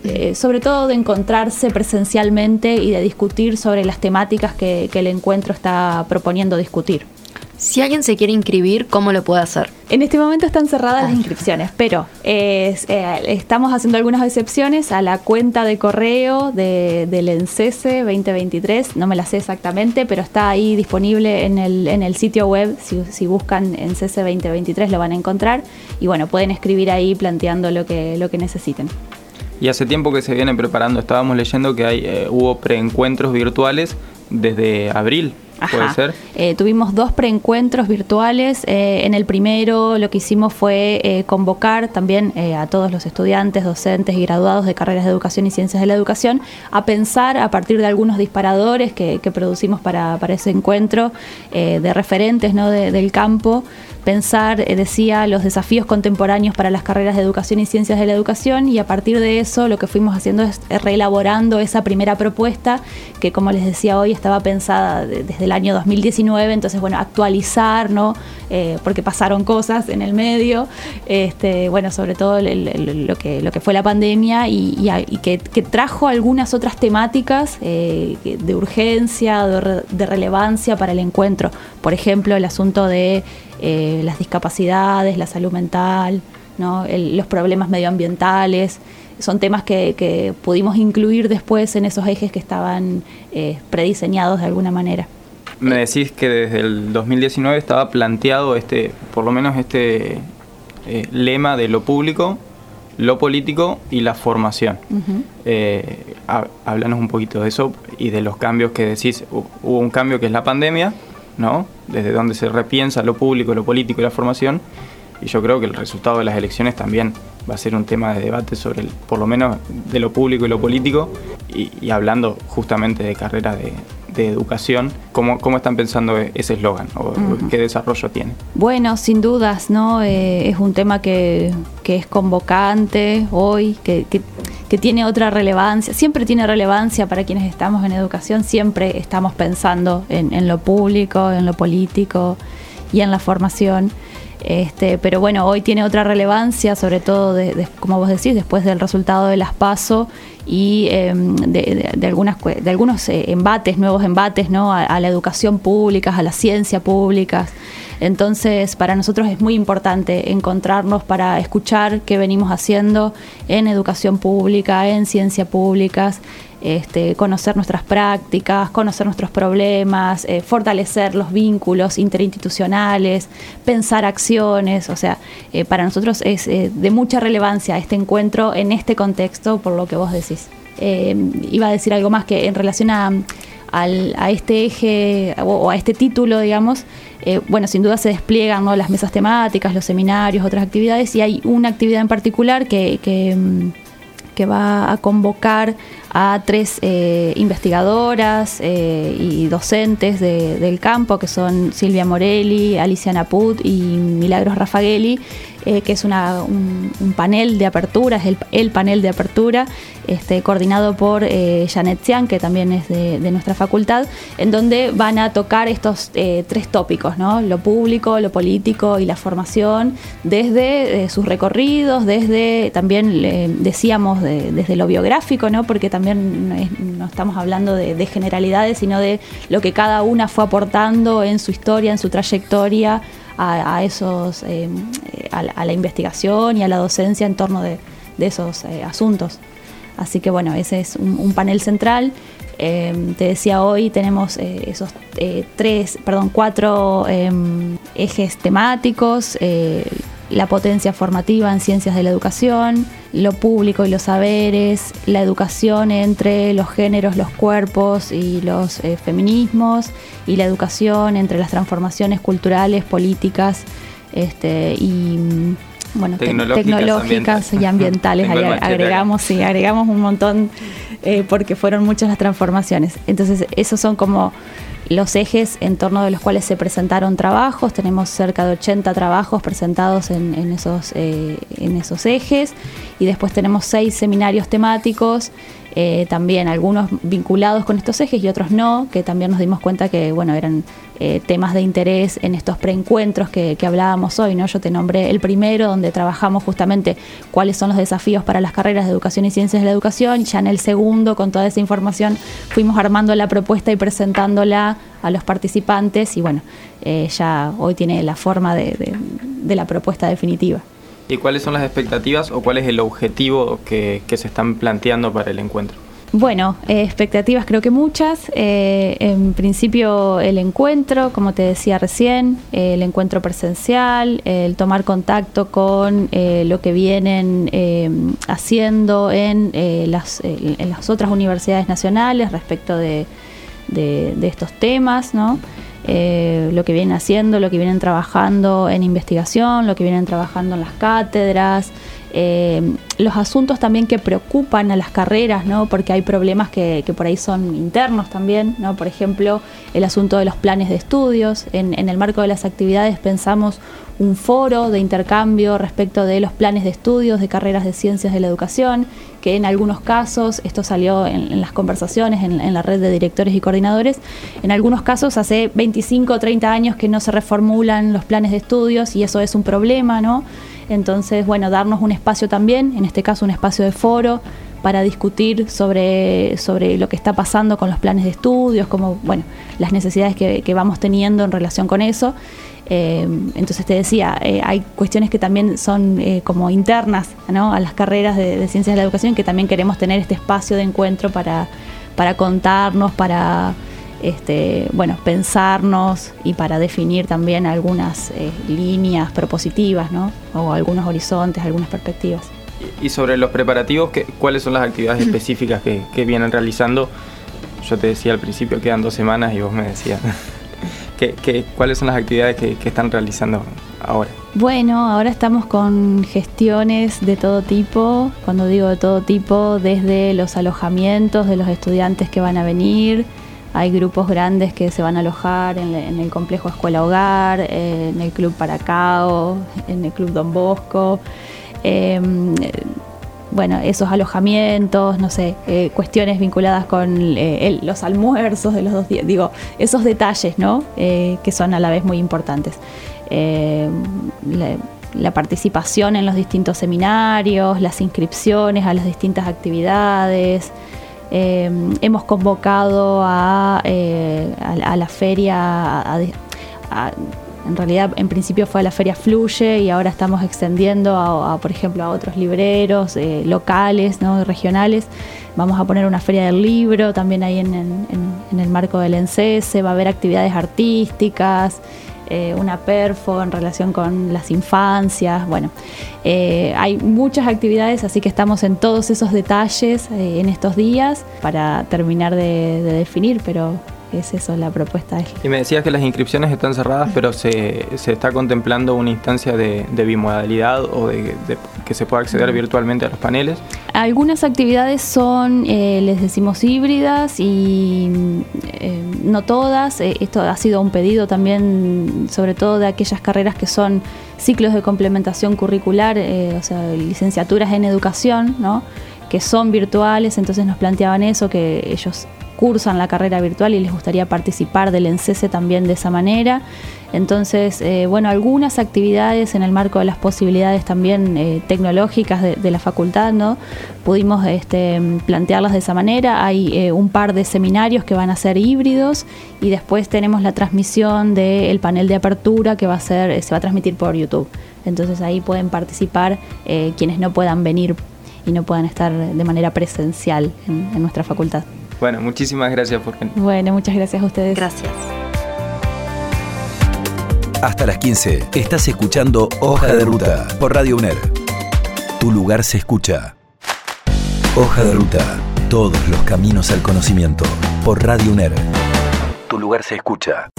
eh, sobre todo de encontrarse presencialmente y de discutir sobre las temáticas que, el encuentro está proponiendo discutir. Si alguien se quiere inscribir, ¿cómo lo puede hacer? En este momento están cerradas las inscripciones, pero eh, estamos haciendo algunas excepciones a la cuenta de correo de, del ENCESE 2023, no me la sé exactamente, pero está ahí disponible en el, en el sitio web, si, si buscan ENCESE 2023 lo van a encontrar y bueno, pueden escribir ahí planteando lo que, lo que necesiten. Y hace tiempo que se viene preparando, estábamos leyendo que hay, eh, hubo preencuentros virtuales desde abril. ¿Puede ser? Eh, tuvimos dos preencuentros virtuales. Eh, en el primero lo que hicimos fue convocar también a todos los estudiantes, docentes y graduados de carreras de educación y ciencias de la educación a pensar a partir de algunos disparadores que, que producimos para, para ese encuentro de referentes ¿no? de- del campo. Pensar, eh, decía, los desafíos contemporáneos para las carreras de educación y ciencias de la educación y a partir de eso lo que fuimos haciendo es reelaborando esa primera propuesta que como les decía hoy estaba pensada de- desde el año 2019, entonces bueno, actualizar, ¿no? Eh, porque pasaron cosas en el medio, este, bueno, sobre todo lo, que, lo que fue la pandemia y, que, trajo algunas otras temáticas eh, de urgencia, de relevancia para el encuentro. Por ejemplo, el asunto de eh, las discapacidades, la salud mental, ¿no? El- los problemas medioambientales. Son temas que, que pudimos incluir después en esos ejes que estaban eh, prediseñados de alguna manera. Me decís que desde el 2019 estaba planteado este, por lo menos este eh, lema de lo público, lo político y la formación. Eh, ha- háblanos un poquito de eso y de los cambios que decís. Hu- Hubo un cambio que es la pandemia, ¿no? Desde donde se repiensa lo público, lo político y la formación. Y yo creo que el resultado de las elecciones también va a ser un tema de debate sobre, el, por lo menos, de lo público y lo político. Y, y hablando justamente de carreras de, de educación, ¿cómo, ¿cómo están pensando ese eslogan? ¿O qué desarrollo tiene? Bueno, sin dudas, ¿no? Eh, es un tema que, que es convocante hoy, que, que- que tiene otra relevancia, siempre tiene relevancia para quienes estamos en educación, siempre estamos pensando en, lo público, en lo político y en la formación. Este, pero bueno, hoy tiene otra relevancia, sobre todo, de- como vos decís, después del resultado de las PASO y em, de, de- algunas, de algunos eh, embates, nuevos embates ¿no? a, a la educación pública, a la ciencia pública. Entonces, para nosotros es muy importante encontrarnos para escuchar qué venimos haciendo en educación pública, en ciencia públicas, este, conocer nuestras prácticas, conocer nuestros problemas, eh, fortalecer los vínculos interinstitucionales, pensar acciones. O sea, eh, para nosotros es eh, de mucha relevancia este encuentro en este contexto, por lo que vos decís. Iba a decir algo más que en relación a, al- a este eje o, a este título, digamos, eh, bueno, sin duda se despliegan ¿no? las mesas temáticas, los seminarios, otras actividades, y hay una actividad en particular que, que, mm, que va a convocar a tres eh, investigadoras eh, y docentes de- del campo, que son Silvia Morelli, Alicia Naput y Milagros Raffagelli, eh, que es un, panel de apertura, es el, el panel de apertura, este, coordinado por Janet Xian, que también es de, nuestra facultad, en donde van a tocar estos tres tópicos, ¿no? lo público, lo político y la formación, desde sus recorridos, desde también, decíamos, de- desde lo biográfico, ¿no? porque también es- no estamos hablando de, de generalidades, sino de lo que cada una fue aportando en su historia, en su trayectoria a, esos, eh, a, la, investigación y a la docencia en torno de, esos eh, asuntos. Así que bueno, ese es un, panel central. Eh, te decía hoy tenemos eh, esos tres, perdón, cuatro eh, ejes temáticos. La potencia formativa en ciencias de la educación, lo público y los saberes, la educación entre los géneros, los cuerpos y los eh, feminismos, y la educación entre las transformaciones culturales, políticas este, y mm, bueno, te- Tecnológicas, y ambientales. Agregamos, sí, agregamos un montón eh, porque fueron muchas las transformaciones. Entonces, esos son como los ejes en torno de los cuales se presentaron trabajos. Tenemos cerca de 80 trabajos presentados en, en esos, eh, en esos ejes. Y después tenemos seis seminarios temáticos, eh, también algunos vinculados con estos ejes y otros no, que también nos dimos cuenta que bueno, eran eh, temas de interés en estos preencuentros que, que hablábamos hoy. ¿no? Yo te nombré el primero, donde trabajamos justamente cuáles son los desafíos para las carreras de educación y ciencias de la educación. Ya en el segundo, con toda esa información, fuimos armando la propuesta y presentándola a los participantes y bueno, eh, ya hoy tiene la forma de, de- de la propuesta definitiva. ¿Y cuáles son las expectativas o cuál es el objetivo que, se están planteando para el encuentro? Bueno, eh, expectativas creo que muchas. Eh, en principio el encuentro, como te decía recién, eh, el encuentro presencial, el tomar contacto con lo que vienen haciendo en, las, otras universidades nacionales respecto de estos temas, ¿no? Eh, lo que vienen haciendo, lo que vienen trabajando en investigación, lo que vienen trabajando en las cátedras, eh, los asuntos también que preocupan a las carreras, ¿no? porque hay problemas que, por ahí son internos también, ¿no? por ejemplo, el asunto de los planes de estudios. En, el marco de las actividades pensamos un foro de intercambio respecto de los planes de estudios de carreras de ciencias de la educación, que en algunos casos, esto salió en, en las conversaciones en, en, la red de directores y coordinadores, en algunos casos hace 25 o 30 años que no se reformulan los planes de estudios y eso es un problema, ¿no? Entonces, bueno, darnos un espacio también, en este caso un espacio de foro, para discutir sobre, sobre lo que está pasando con los planes de estudios, como, bueno, las necesidades que, que vamos teniendo en relación con eso. Eh, entonces te decía, eh, hay cuestiones que también son eh, como internas ¿no? a las carreras de, de, ciencias de la educación que también queremos tener este espacio de encuentro para, para contarnos, para este, bueno, pensarnos y para definir también algunas eh, líneas propositivas, ¿no? O algunos horizontes, algunas perspectivas. Y sobre los preparativos, ¿qué, ¿cuáles son las actividades específicas que, que, vienen realizando? Yo te decía al principio, quedan dos semanas y vos me decías, ¿qué, qué, cuáles son las actividades que, que están realizando ahora? Bueno, ahora estamos con gestiones de todo tipo, cuando digo de todo tipo, desde los alojamientos de los estudiantes que van a venir, hay grupos grandes que se van a alojar en, el complejo Escuela Hogar, eh, en el Club Paracao, en el Club Don Bosco. Eh, bueno, esos alojamientos, no sé, eh, cuestiones vinculadas con eh, los almuerzos de los dos días, digo, esos detalles, ¿no? Que son a la vez muy importantes. La, la, participación en los distintos seminarios, las inscripciones a las distintas actividades. Hemos convocado a, a la feria, en realidad en principio fue a la feria Fluye y ahora estamos extendiendo a, por ejemplo a otros libreros eh, locales, ¿no? regionales. Vamos a poner una feria del libro también ahí en el marco del ENCESE, va a haber actividades artísticas. Eh, una perfo en relación con las infancias. Bueno, eh, hay muchas actividades, así que estamos en todos esos detalles eh, en estos días para terminar de, de definir, pero es eso la propuesta. Y me decías que las inscripciones están cerradas, pero se, se está contemplando una instancia de, de bimodalidad o de, de, que se pueda acceder virtualmente a los paneles. Algunas actividades son, eh, les decimos, híbridas y eh, no todas. Eh, esto ha sido un pedido también, sobre todo de aquellas carreras que son ciclos de complementación curricular, eh, o sea, licenciaturas en educación, ¿no? Que son virtuales, entonces nos planteaban eso, que ellos cursan la carrera virtual y les gustaría participar del ENCESE también de esa manera. Entonces, eh, bueno, algunas actividades en el marco de las posibilidades también eh, tecnológicas de, la facultad, ¿no? Pudimos este, plantearlas de esa manera. Hay eh, un par de seminarios que van a ser híbridos y después tenemos la transmisión del panel de apertura que va a ser, se va a transmitir por YouTube. Entonces ahí pueden participar quienes no puedan venir y no puedan estar de manera presencial en, en nuestra facultad. Bueno, muchísimas gracias por venir. Bueno, muchas gracias a ustedes. Gracias. Hasta las 15 estás escuchando Hoja de Ruta por Radio UNER. Tu lugar se escucha. Hoja de Ruta. Todos los caminos al conocimiento por Radio UNER. Tu lugar se escucha.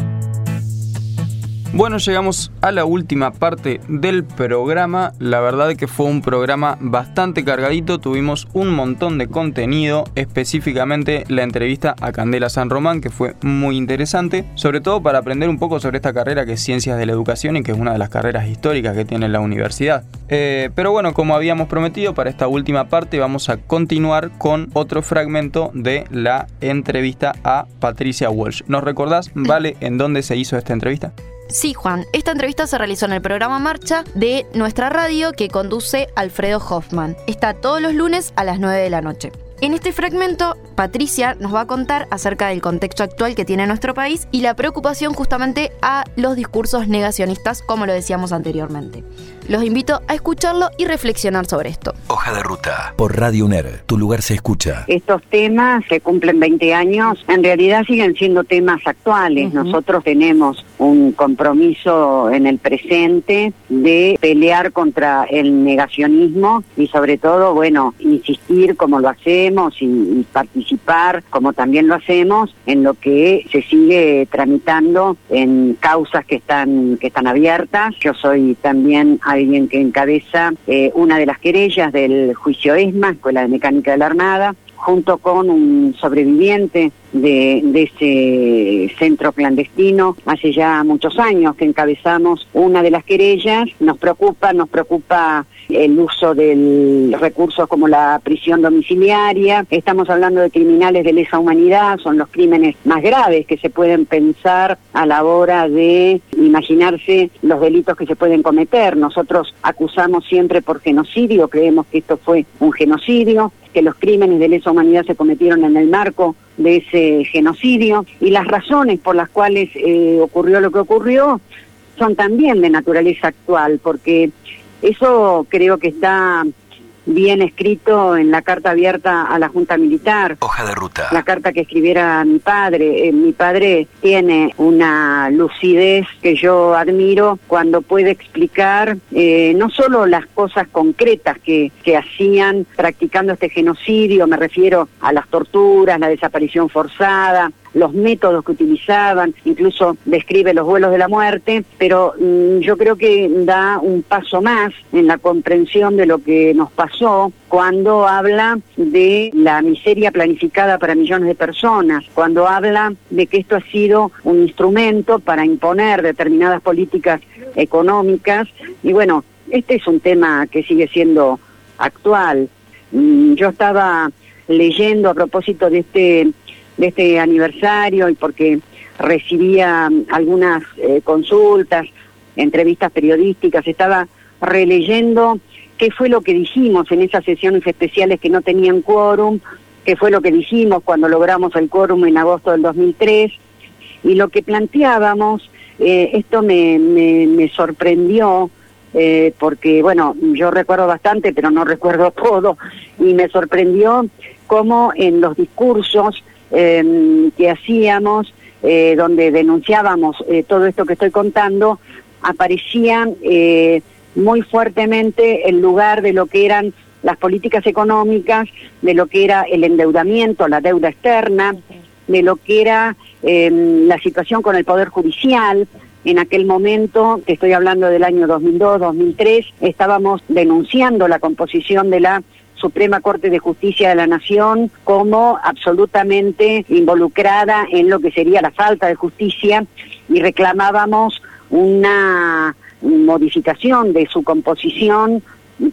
Bueno, llegamos a la última parte del programa. La verdad que fue un programa bastante cargadito. Tuvimos un montón de contenido, específicamente la entrevista a Candela San Román, que fue muy interesante, sobre todo para aprender un poco sobre esta carrera que es Ciencias de la Educación y que es una de las carreras históricas que tiene la universidad. Eh, pero bueno, como habíamos prometido, para esta última parte vamos a continuar con otro fragmento de la entrevista a Patricia Walsh. ¿Nos recordás, Vale, en dónde se hizo esta entrevista? Sí, Juan, esta entrevista se realizó en el programa Marcha de nuestra radio que conduce Alfredo Hoffman. Está todos los lunes a las 9 de la noche. En este fragmento, Patricia nos va a contar acerca del contexto actual que tiene nuestro país y la preocupación justamente a los discursos negacionistas, como lo decíamos anteriormente. Los invito a escucharlo y reflexionar sobre esto. Hoja de ruta por Radio UNER. Tu lugar se escucha. Estos temas se cumplen 20 años, en realidad siguen siendo temas actuales. Uh -huh. Nosotros tenemos un compromiso en el presente de pelear contra el negacionismo y sobre todo, bueno, insistir como lo hacemos y, participar como también lo hacemos en lo que se sigue tramitando en causas que están que están abiertas. Yo soy también alguien que encabeza eh, una de las querellas del juicio ESMA, Escuela de Mecánica de la Armada, junto con un sobreviviente de, de, ese centro clandestino hace ya muchos años que encabezamos una de las querellas. Nos preocupa, nos preocupa el uso del recursos como la prisión domiciliaria. Estamos hablando de criminales de lesa humanidad, son los crímenes más graves que se pueden pensar a la hora de imaginarse los delitos que se pueden cometer. Nosotros acusamos siempre por genocidio, creemos que esto fue un genocidio, que los crímenes de lesa humanidad se cometieron en el marco de ese genocidio y las razones por las cuales eh, ocurrió lo que ocurrió son también de naturaleza actual, porque eso creo que está bien escrito en la carta abierta a la Junta Militar. Hoja de ruta. La carta que escribiera mi padre. Eh, mi padre tiene una lucidez que yo admiro cuando puede explicar eh, no solo las cosas concretas que, que hacían practicando este genocidio, me refiero a las torturas, la desaparición forzada, los métodos que utilizaban, incluso describe los vuelos de la muerte, pero mm, yo creo que da un paso más en la comprensión de lo que nos pasó cuando habla de la miseria planificada para millones de personas, cuando habla de que esto ha sido un instrumento para imponer determinadas políticas económicas y bueno, este es un tema que sigue siendo actual. Mm, Yo estaba leyendo a propósito de este de este aniversario y porque recibía mm, algunas eh, consultas, entrevistas periodísticas, estaba releyendo qué fue lo que dijimos en esas sesiones especiales que no tenían quórum, qué fue lo que dijimos cuando logramos el quórum en agosto del 2003 y lo que planteábamos, eh, esto me, me, sorprendió eh, porque, bueno, yo recuerdo bastante, pero no recuerdo todo, y me sorprendió cómo en los discursos eh, que hacíamos, eh, donde denunciábamos eh, todo esto que estoy contando, aparecían eh, muy fuertemente el lugar de lo que eran las políticas económicas, de lo que era el endeudamiento, la deuda externa, de lo que era eh, la situación con el Poder Judicial. En aquel momento, que estoy hablando del año 2002-2003, estábamos denunciando la composición de la Suprema Corte de Justicia de la Nación como absolutamente involucrada en lo que sería la falta de justicia y reclamábamos una modificación de su composición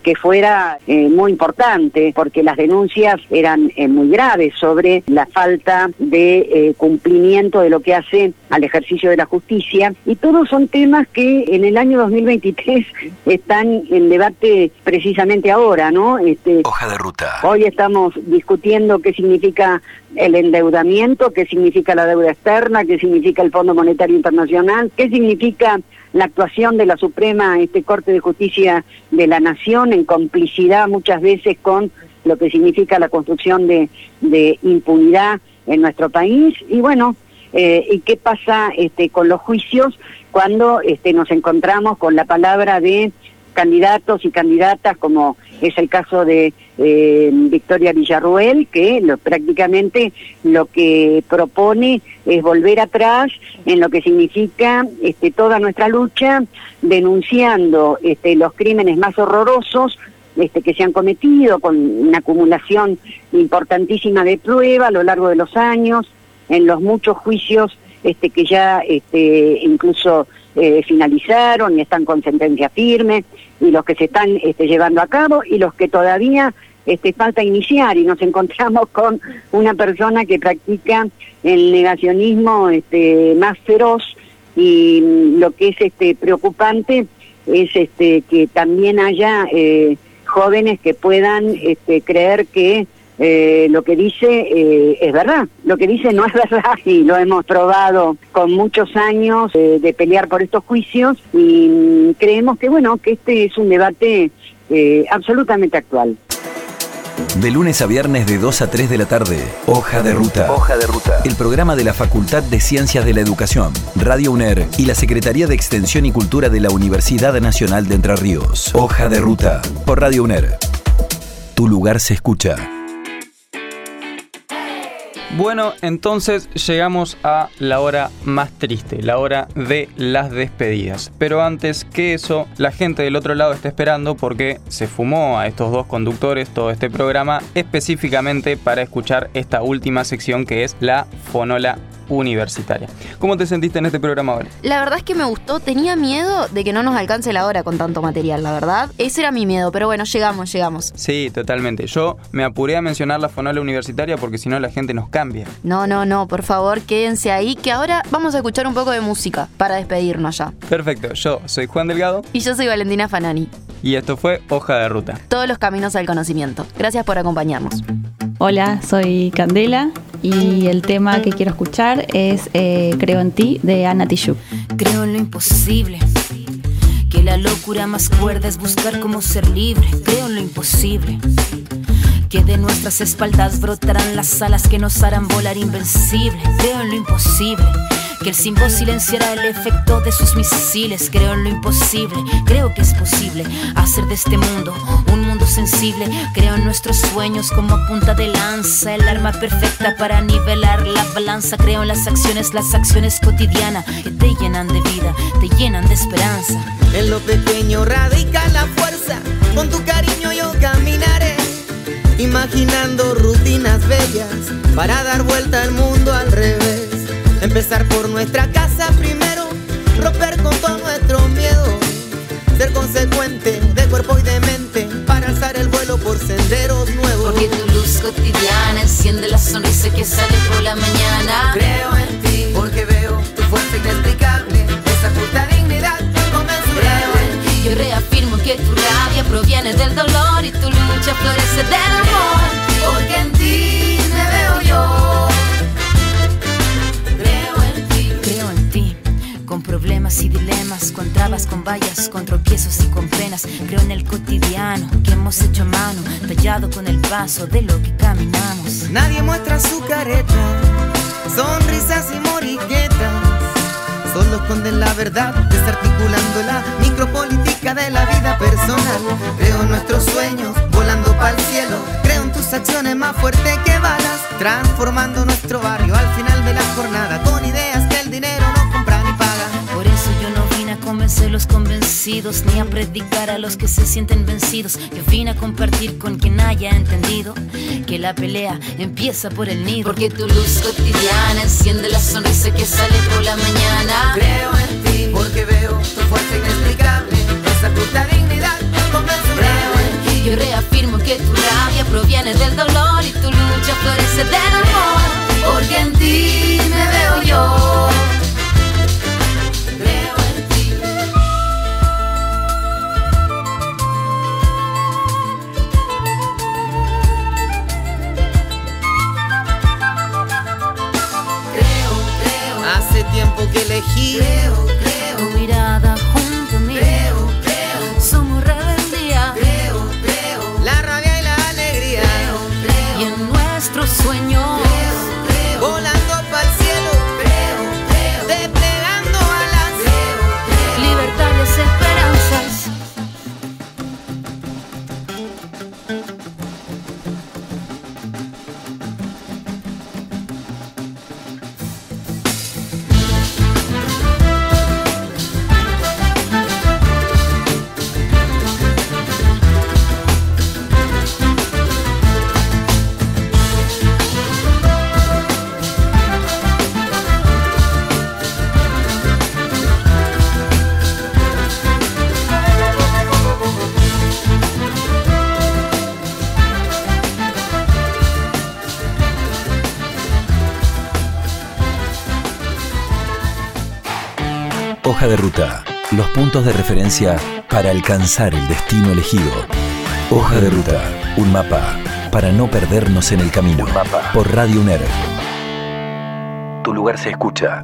que fuera eh, muy importante, porque las denuncias eran eh, muy graves sobre la falta de eh, cumplimiento de lo que hace al ejercicio de la justicia. Y todos son temas que en el año 2023 están en debate precisamente ahora, ¿no? Este, Hoja de ruta. Hoy estamos discutiendo qué significa el endeudamiento, qué significa la deuda externa, qué significa el Fondo Monetario Internacional, qué significa la actuación de la Suprema este Corte de Justicia de la Nación en complicidad muchas veces con lo que significa la construcción de, de impunidad en nuestro país. Y bueno eh, y qué pasa este con los juicios cuando este nos encontramos con la palabra de candidatos y candidatas, como es el caso de eh, Victoria Villarruel, que lo, prácticamente lo que propone es volver atrás en lo que significa este, toda nuestra lucha, denunciando este, los crímenes más horrorosos este, que se han cometido, con una acumulación importantísima de prueba a lo largo de los años, en los muchos juicios que ya incluso eh, finalizaron y están con sentencia firme, y los que se están este, llevando a cabo y los que todavía este, falta iniciar y nos encontramos con una persona que practica el negacionismo este, más feroz y mm, lo que es preocupante es que también haya eh, jóvenes que puedan creer que eh, lo que dice eh, es verdad. Lo que dice no es verdad y lo hemos probado con muchos años eh, de pelear por estos juicios y mm, creemos que bueno que este es un debate eh, absolutamente actual. De lunes a viernes de 2 a 3 de la tarde, Hoja de Ruta. Hoja de Ruta. El programa de la Facultad de Ciencias de la Educación, Radio UNER y la Secretaría de Extensión y Cultura de la Universidad Nacional de Entre Ríos. Hoja de Ruta. Por Radio UNER. Tu lugar se escucha. Bueno, entonces llegamos a la hora más triste, la hora de las despedidas. Pero antes que eso, la gente del otro lado está esperando porque se fumó a estos dos conductores todo este programa específicamente para escuchar esta última sección que es la fonola universitaria. ¿Cómo te sentiste en este programa ahora? La verdad es que me gustó, tenía miedo de que no nos alcance la hora con tanto material, la verdad. Ese era mi miedo, pero bueno, llegamos, llegamos. Sí, totalmente. Yo me apuré a mencionar la fonola universitaria porque si no la gente nos cambia. No, no, no, por favor, quédense ahí que ahora vamos a escuchar un poco de música para despedirnos ya. Perfecto, yo soy Juan Delgado. Y yo soy Valentina Fanani. Y esto fue Hoja de Ruta. Todos los caminos al conocimiento. Gracias por acompañarnos. Hola, soy Candela y el tema que quiero escuchar es eh, Creo en ti de Ana Tijoux. Creo en lo imposible. Que la locura más cuerda es buscar cómo ser libre. Creo en lo imposible. Que de nuestras espaldas brotarán las alas que nos harán volar invencible. Creo en lo imposible. Que el símbolo silenciará el efecto de sus misiles. Creo en lo imposible. Creo que es posible hacer de este mundo un mundo sensible. Creo en nuestros sueños como punta de lanza. El arma perfecta para nivelar la balanza. Creo en las acciones, las acciones cotidianas que te llenan de vida, te llenan de esperanza. En lo pequeño radica la fuerza. Con tu cariño yo caminaré. Imaginando rutinas bellas para dar vuelta al mundo al revés. Empezar por nuestra casa primero, romper con todo nuestro miedo. Ser consecuente de cuerpo y de mente para alzar el vuelo por senderos nuevos. Porque tu luz cotidiana enciende la sonrisa que sale por la mañana. Creo en ti porque veo tu fuerza inexplicable, Yo reafirmo que tu rabia proviene del dolor y tu lucha florece del amor. Porque en ti me veo yo. Creo en ti. Creo en ti. Con problemas y dilemas, con trabas, con vallas, con tropiezos y con penas. Creo en el cotidiano que hemos hecho a mano, tallado con el paso de lo que caminamos. Nadie muestra su careta, sonrisas y moriquetas. Solo esconden la verdad, desarticulando la micropolítica de la vida personal. Creo nuestros sueños, volando para el cielo. Creo en tus acciones más fuertes que balas, transformando nuestro barrio al final de la jornada con ideas que el dinero no convencer a los convencidos, ni a predicar a los que se sienten vencidos. Yo vine a compartir con quien haya entendido que la pelea empieza por el nido. Porque tu luz cotidiana enciende la sonrisa que sale por la mañana. Creo en ti porque veo tu fuerza inexplicable, esa justa dignidad inconmensurable. Yo reafirmo que puntos de referencia para alcanzar el destino elegido. Hoja de ruta. Un mapa para no perdernos en el camino. Por Radio UNER. Tu lugar se escucha.